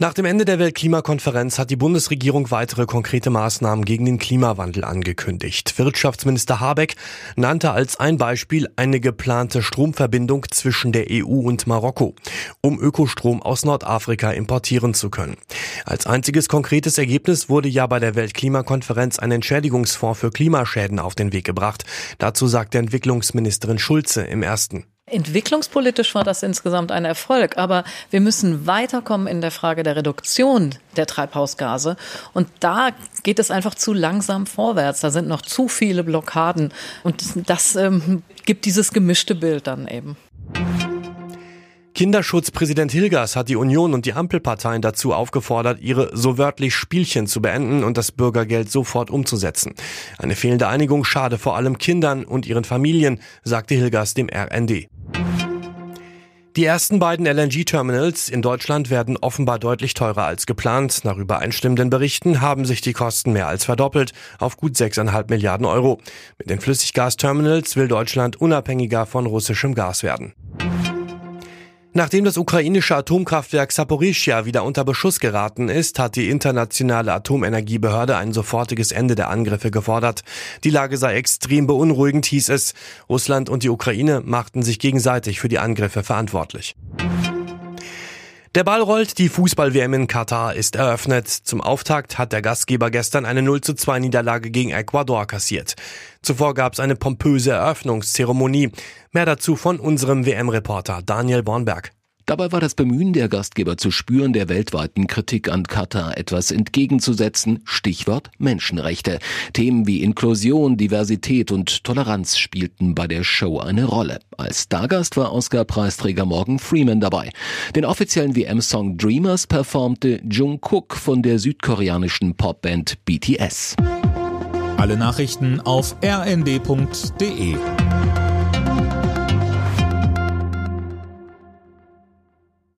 Nach dem Ende der Weltklimakonferenz hat die Bundesregierung weitere konkrete Maßnahmen gegen den Klimawandel angekündigt. Wirtschaftsminister Habeck nannte als ein Beispiel eine geplante Stromverbindung zwischen der EU und Marokko, um Ökostrom aus Nordafrika importieren zu können. Als einziges konkretes Ergebnis wurde ja bei der Weltklimakonferenz ein Entschädigungsfonds für Klimaschäden auf den Weg gebracht. Dazu sagte Entwicklungsministerin Schulze im ersten. Entwicklungspolitisch war das insgesamt ein Erfolg, aber wir müssen weiterkommen in der Frage der Reduktion der Treibhausgase. Und da geht es einfach zu langsam vorwärts. Da sind noch zu viele Blockaden. Und das ähm, gibt dieses gemischte Bild dann eben. Kinderschutzpräsident Hilgers hat die Union und die Ampelparteien dazu aufgefordert, ihre so wörtlich Spielchen zu beenden und das Bürgergeld sofort umzusetzen. Eine fehlende Einigung schade vor allem Kindern und ihren Familien, sagte Hilgers dem RND. Die ersten beiden LNG-Terminals in Deutschland werden offenbar deutlich teurer als geplant. Nach übereinstimmenden Berichten haben sich die Kosten mehr als verdoppelt auf gut 6,5 Milliarden Euro. Mit den Flüssiggasterminals will Deutschland unabhängiger von russischem Gas werden. Nachdem das ukrainische Atomkraftwerk Saporischia wieder unter Beschuss geraten ist, hat die internationale Atomenergiebehörde ein sofortiges Ende der Angriffe gefordert. Die Lage sei extrem beunruhigend, hieß es. Russland und die Ukraine machten sich gegenseitig für die Angriffe verantwortlich. Der Ball rollt, die Fußball-WM in Katar ist eröffnet. Zum Auftakt hat der Gastgeber gestern eine 0 zu 2 Niederlage gegen Ecuador kassiert. Zuvor gab es eine pompöse Eröffnungszeremonie. Mehr dazu von unserem WM-Reporter Daniel Bornberg. Dabei war das Bemühen der Gastgeber zu spüren, der weltweiten Kritik an Katar etwas entgegenzusetzen. Stichwort Menschenrechte. Themen wie Inklusion, Diversität und Toleranz spielten bei der Show eine Rolle. Als Stargast war Oscar-Preisträger Morgan Freeman dabei. Den offiziellen WM-Song Dreamers performte Jungkook von der südkoreanischen Popband BTS. Alle Nachrichten auf rnd.de